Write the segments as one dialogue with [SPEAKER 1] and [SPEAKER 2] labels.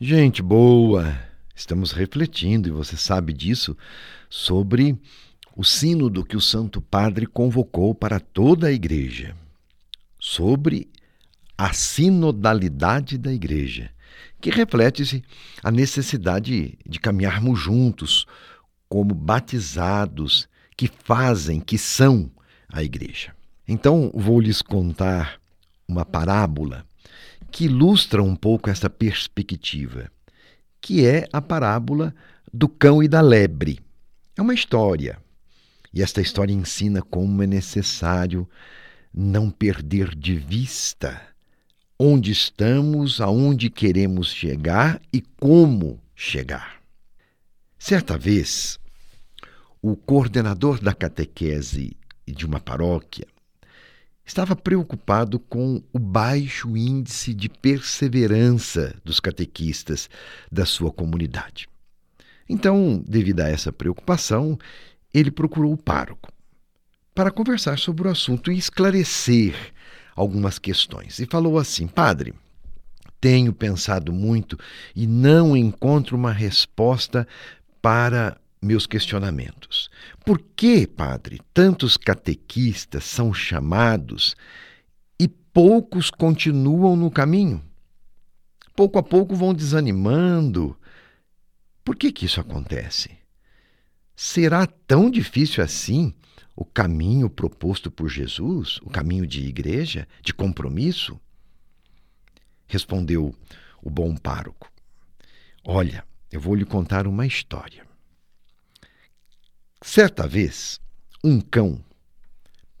[SPEAKER 1] Gente boa, estamos refletindo, e você sabe disso, sobre o sínodo que o Santo Padre convocou para toda a Igreja, sobre a sinodalidade da Igreja, que reflete-se a necessidade de caminharmos juntos como batizados que fazem, que são a Igreja. Então, vou lhes contar uma parábola que ilustra um pouco essa perspectiva, que é a parábola do cão e da lebre. É uma história. E esta história ensina como é necessário não perder de vista onde estamos, aonde queremos chegar e como chegar. Certa vez, o coordenador da catequese de uma paróquia estava preocupado com o baixo índice de perseverança dos catequistas da sua comunidade. Então, devido a essa preocupação, ele procurou o pároco para conversar sobre o assunto e esclarecer algumas questões. E falou assim: Padre, tenho pensado muito e não encontro uma resposta para meus questionamentos. Por que, padre, tantos catequistas são chamados e poucos continuam no caminho? Pouco a pouco vão desanimando. Por que, que isso acontece? Será tão difícil assim o caminho proposto por Jesus, o caminho de igreja, de compromisso? Respondeu o bom pároco: Olha, eu vou lhe contar uma história. Certa vez, um cão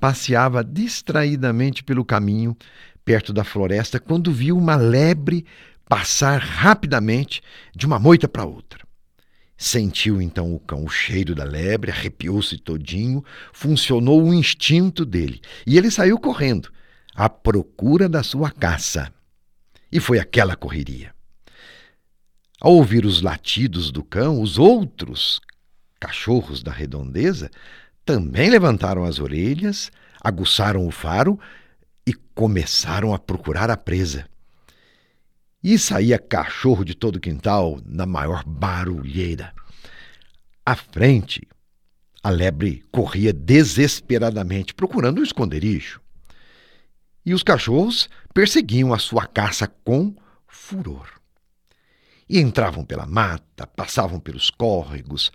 [SPEAKER 1] passeava distraidamente pelo caminho perto da floresta quando viu uma lebre passar rapidamente de uma moita para outra. Sentiu então o cão o cheiro da lebre, arrepiou-se todinho, funcionou o instinto dele e ele saiu correndo à procura da sua caça. E foi aquela correria. Ao ouvir os latidos do cão, os outros cachorros da redondeza também levantaram as orelhas, aguçaram o faro e começaram a procurar a presa. E saía cachorro de todo o quintal na maior barulheira. À frente, a lebre corria desesperadamente procurando um esconderijo. E os cachorros perseguiam a sua caça com furor. E entravam pela mata, passavam pelos córregos,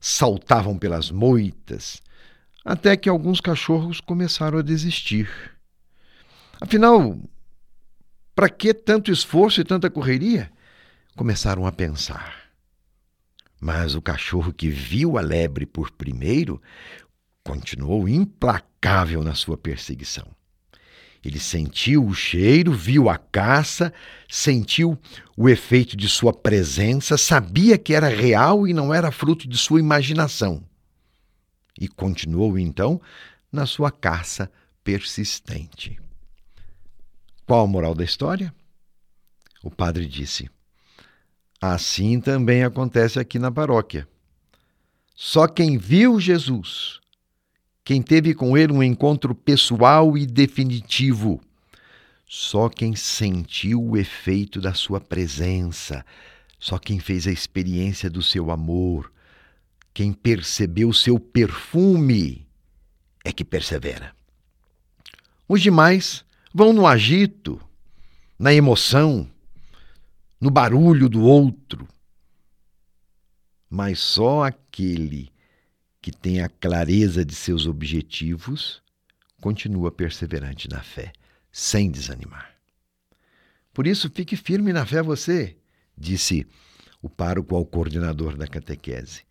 [SPEAKER 1] saltavam pelas moitas, até que alguns cachorros começaram a desistir. Afinal, para que tanto esforço e tanta correria? Começaram a pensar. Mas o cachorro que viu a lebre por primeiro continuou implacável na sua perseguição. Ele sentiu o cheiro, viu a caça, sentiu o efeito de sua presença, sabia que era real e não era fruto de sua imaginação. E continuou então na sua caça persistente. Qual a moral da história? O padre disse: Assim também acontece aqui na paróquia. Só quem viu Jesus quem teve com ele um encontro pessoal e definitivo. Só quem sentiu o efeito da sua presença, só quem fez a experiência do seu amor, quem percebeu o seu perfume, é que persevera. Os demais vão no agito, na emoção, no barulho do outro. Mas só aquele que tem a clareza de seus objetivos, continua perseverante na fé, sem desanimar. Por isso, fique firme na fé você, disse o pároco ao coordenador da catequese.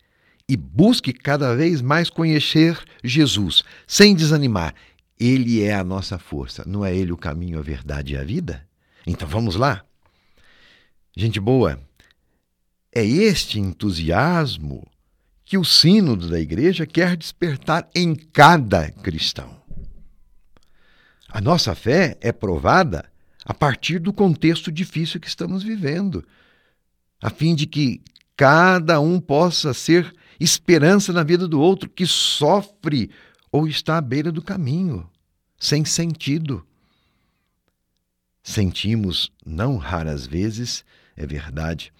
[SPEAKER 1] E busque cada vez mais conhecer Jesus, sem desanimar. Ele é a nossa força, não é ele o caminho, a verdade e a vida? Então vamos lá. Gente boa, é este entusiasmo que o sínodo da igreja quer despertar em cada cristão. A nossa fé é provada a partir do contexto difícil que estamos vivendo, a fim de que cada um possa ser esperança na vida do outro que sofre ou está à beira do caminho, sem sentido. Sentimos, não raras vezes, é verdade,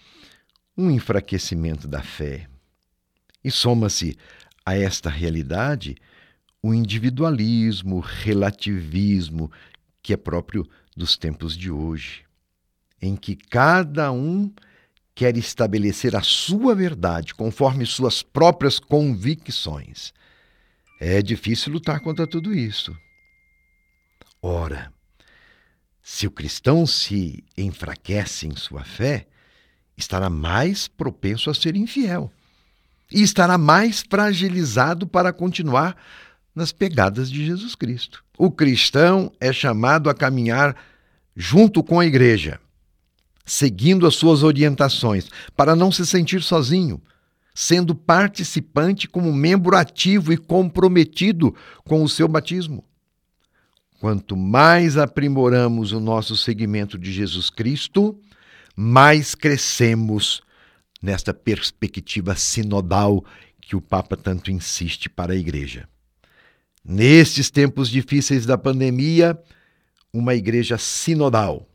[SPEAKER 1] um enfraquecimento da fé. E soma-se a esta realidade o individualismo, o relativismo que é próprio dos tempos de hoje, em que cada um quer estabelecer a sua verdade conforme suas próprias convicções. É difícil lutar contra tudo isso. Ora, se o cristão se enfraquece em sua fé, estará mais propenso a ser infiel e estará mais fragilizado para continuar nas pegadas de Jesus Cristo. O cristão é chamado a caminhar junto com a igreja, seguindo as suas orientações, para não se sentir sozinho, sendo participante como membro ativo e comprometido com o seu batismo. Quanto mais aprimoramos o nosso seguimento de Jesus Cristo, mais crescemos nesta perspectiva sinodal que o Papa tanto insiste para a Igreja. Nestes tempos difíceis da pandemia, uma igreja sinodal,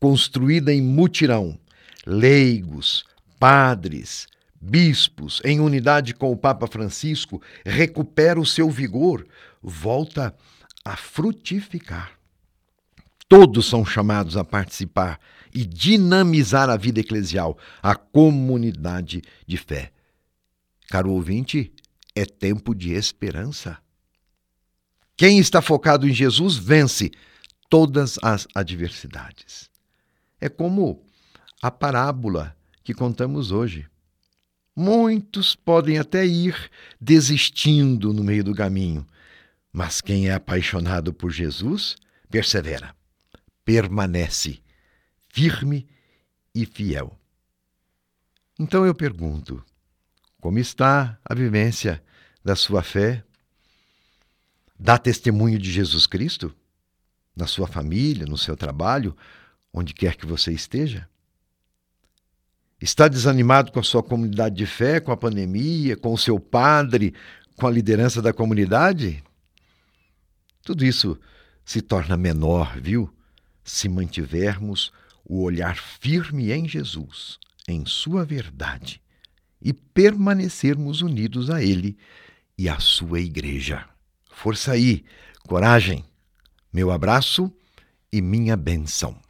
[SPEAKER 1] construída em mutirão, leigos, padres, bispos, em unidade com o Papa Francisco, recupera o seu vigor, volta a frutificar. Todos são chamados a participar e dinamizar a vida eclesial, a comunidade de fé. Caro ouvinte, é tempo de esperança. Quem está focado em Jesus vence todas as adversidades. É como a parábola que contamos hoje. Muitos podem até ir desistindo no meio do caminho, mas quem é apaixonado por Jesus persevera, permanece firme e fiel. Então eu pergunto: como está a vivência da sua fé Dá testemunho de Jesus Cristo? Na sua família, no seu trabalho, onde quer que você esteja? Está desanimado com a sua comunidade de fé, com a pandemia, com o seu padre, com a liderança da comunidade? Tudo isso se torna menor, viu? Se mantivermos o olhar firme em Jesus, em Sua verdade, e permanecermos unidos a Ele e à Sua Igreja. Força aí, coragem. Meu abraço e minha benção.